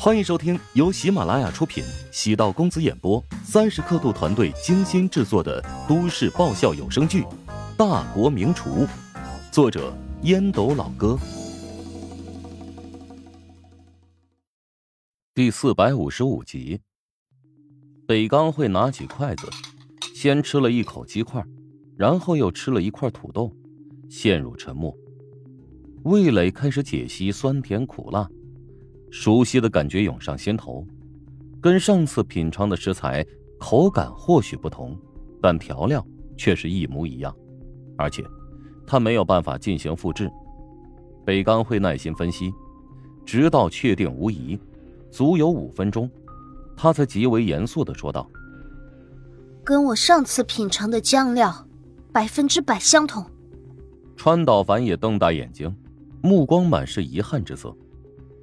欢迎收听由喜马拉雅出品、喜道公子演播、三十刻度团队精心制作的都市爆笑有声剧《大国名厨》，作者烟斗老哥，第四百五十五集。北刚会拿起筷子，先吃了一口鸡块，然后又吃了一块土豆，陷入沉默。味蕾开始解析酸甜苦辣。熟悉的感觉涌上心头，跟上次品尝的食材口感或许不同，但调料却是一模一样，而且他没有办法进行复制。北刚会耐心分析，直到确定无疑，足有五分钟，他才极为严肃的说道：“跟我上次品尝的酱料百分之百相同。”川岛繁也瞪大眼睛，目光满是遗憾之色。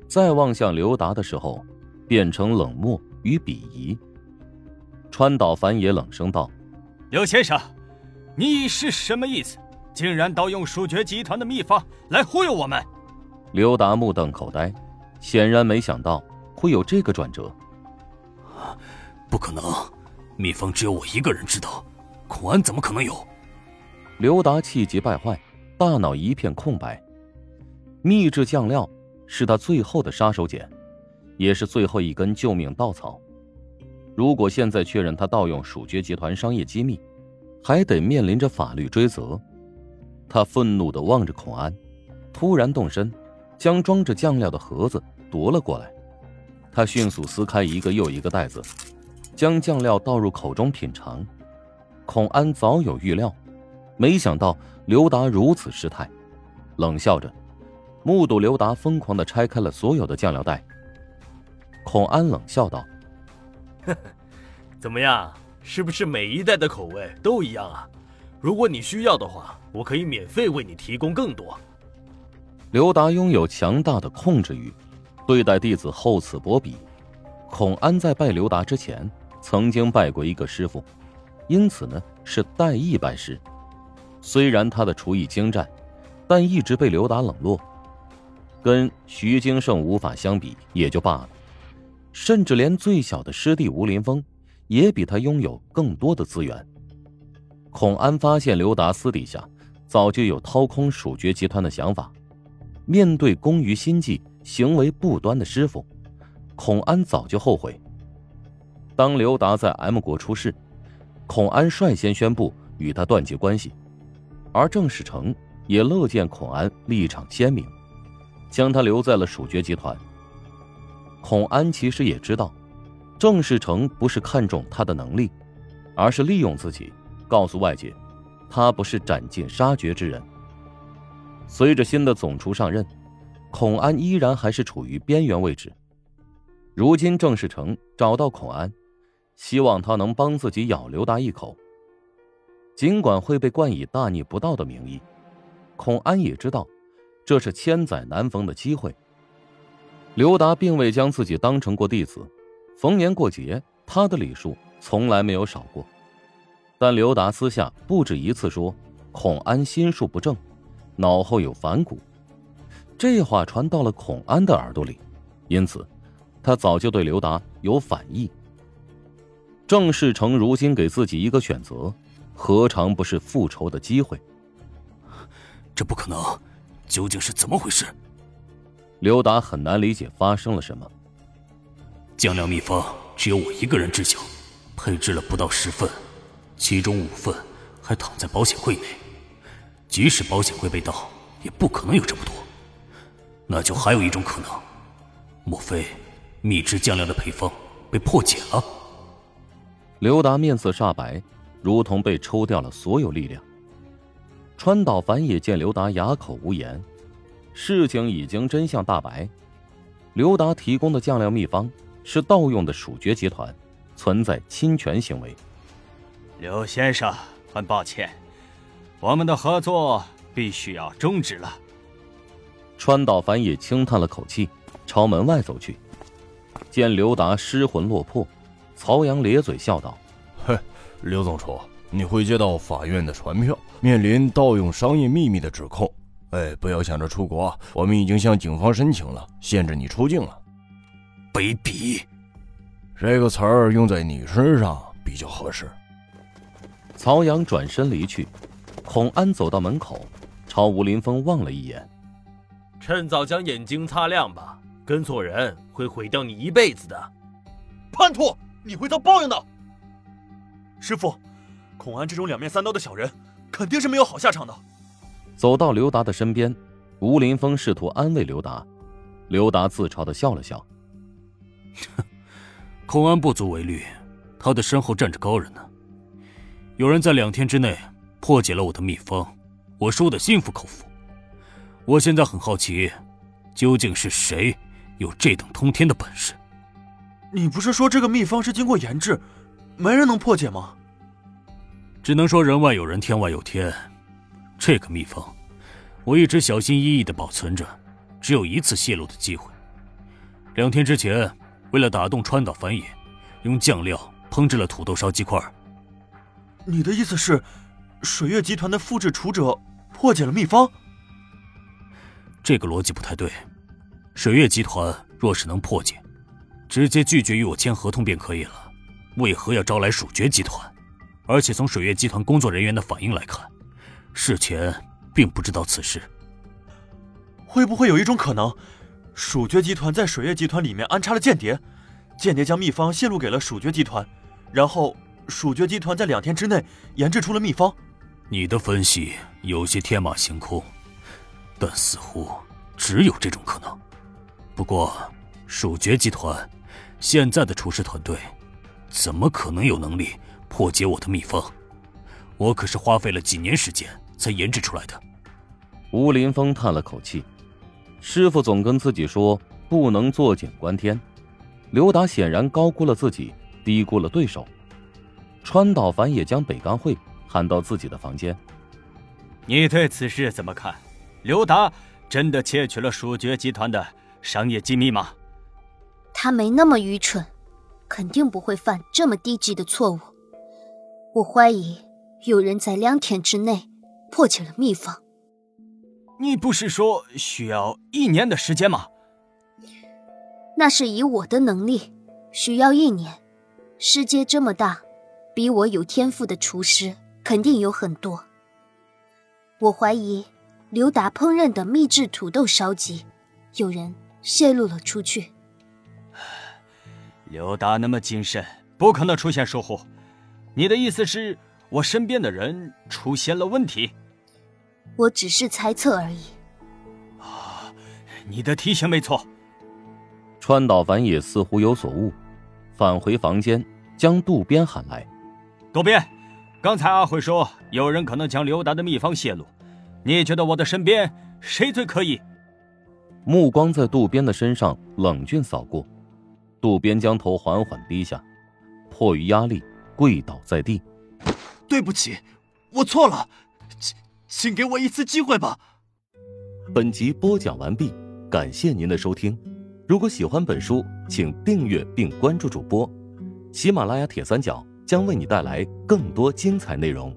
再望向刘达的时候，变成冷漠与鄙夷。川岛繁也冷声道：“刘先生，你是什么意思？竟然盗用蜀爵集团的秘方来忽悠我们？”刘达目瞪口呆，显然没想到会有这个转折。不可能，秘方只有我一个人知道，孔安怎么可能有？刘达气急败坏，大脑一片空白。秘制酱料。是他最后的杀手锏，也是最后一根救命稻草。如果现在确认他盗用蜀爵集团商业机密，还得面临着法律追责。他愤怒的望着孔安，突然动身，将装着酱料的盒子夺了过来。他迅速撕开一个又一个袋子，将酱料倒入口中品尝。孔安早有预料，没想到刘达如此失态，冷笑着。目睹刘达疯狂的拆开了所有的酱料袋，孔安冷笑道：“怎么样，是不是每一袋的口味都一样啊？如果你需要的话，我可以免费为你提供更多。”刘达拥有强大的控制欲，对待弟子厚此薄彼。孔安在拜刘达之前，曾经拜过一个师傅，因此呢是代意拜师。虽然他的厨艺精湛，但一直被刘达冷落。跟徐金胜无法相比也就罢了，甚至连最小的师弟吴林峰，也比他拥有更多的资源。孔安发现刘达私底下早就有掏空蜀爵集团的想法，面对功于心计、行为不端的师傅，孔安早就后悔。当刘达在 M 国出事，孔安率先宣布与他断绝关系，而郑世成也乐见孔安立场鲜明。将他留在了蜀爵集团。孔安其实也知道，郑世成不是看中他的能力，而是利用自己，告诉外界，他不是斩尽杀绝之人。随着新的总厨上任，孔安依然还是处于边缘位置。如今郑世成找到孔安，希望他能帮自己咬刘达一口。尽管会被冠以大逆不道的名义，孔安也知道。这是千载难逢的机会。刘达并未将自己当成过弟子，逢年过节，他的礼数从来没有少过。但刘达私下不止一次说孔安心术不正，脑后有反骨，这话传到了孔安的耳朵里，因此他早就对刘达有反意。郑世成如今给自己一个选择，何尝不是复仇的机会？这不可能。究竟是怎么回事？刘达很难理解发生了什么。酱料秘方只有我一个人知晓，配置了不到十份，其中五份还躺在保险柜内。即使保险柜被盗，也不可能有这么多。那就还有一种可能，莫非秘制酱料的配方被破解了？刘达面色煞白，如同被抽掉了所有力量。川岛繁也见刘达哑口无言，事情已经真相大白。刘达提供的酱料秘方是盗用的蜀爵集团，存在侵权行为。刘先生，很抱歉，我们的合作必须要终止了。川岛繁也轻叹了口气，朝门外走去。见刘达失魂落魄，曹阳咧嘴笑道：“嘿，刘总厨。”你会接到法院的传票，面临盗用商业秘密的指控。哎，不要想着出国，我们已经向警方申请了，限制你出境了。卑鄙。这个词儿用在你身上比较合适。曹阳转身离去，孔安走到门口，朝吴林峰望了一眼。趁早将眼睛擦亮吧，跟错人会毁掉你一辈子的。叛徒，你会遭报应的。师傅，孔安这种两面三刀的小人，肯定是没有好下场的。走到刘达的身边，吴林峰试图安慰刘达，刘达自嘲的笑了笑。孔安不足为虑，他的身后站着高人呢。有人在两天之内破解了我的秘方，我输得心服口服。我现在很好奇，究竟是谁有这等通天的本事？你不是说这个秘方是经过研制，没人能破解吗？只能说人外有人，天外有天。这个秘方，我一直小心翼翼的保存着，只有一次泄露的机会。两天之前，为了打动川岛繁野，用酱料烹制了土豆烧鸡块。你的意思是，水月集团的复制处者破解了秘方？这个逻辑不太对。水月集团若是能破解，直接拒绝与我签合同便可以了，为何要招来蜀爵集团？而且从水月集团工作人员的反应来看，事前并不知道此事。会不会有一种可能，蜀爵集团在水月集团里面安插了间谍，间谍将秘方泄露给了蜀爵集团，然后蜀爵集团在两天之内研制出了秘方？你的分析有些天马行空，但似乎只有这种可能。不过，蜀爵集团现在的厨师团队，怎么可能有能力？破解我的秘方，我可是花费了几年时间才研制出来的。吴林峰叹了口气，师傅总跟自己说不能坐井观天。刘达显然高估了自己，低估了对手。川岛繁也将北冈会喊到自己的房间。你对此事怎么看？刘达真的窃取了蜀爵集团的商业机密吗？他没那么愚蠢，肯定不会犯这么低级的错误。我怀疑有人在两天之内破解了秘方。你不是说需要一年的时间吗？那是以我的能力，需要一年。世界这么大，比我有天赋的厨师肯定有很多。我怀疑刘达烹饪的秘制土豆烧鸡，有人泄露了出去。刘达那么谨慎，不可能出现疏忽。你的意思是，我身边的人出现了问题？我只是猜测而已。啊，你的提醒没错。川岛繁也似乎有所悟，返回房间，将渡边喊来。渡边，刚才阿慧说有人可能将刘达的秘方泄露，你觉得我的身边谁最可疑？目光在渡边的身上冷峻扫过，渡边将头缓缓低下，迫于压力。跪倒在地，对不起，我错了，请请给我一次机会吧。本集播讲完毕，感谢您的收听。如果喜欢本书，请订阅并关注主播。喜马拉雅铁三角将为你带来更多精彩内容。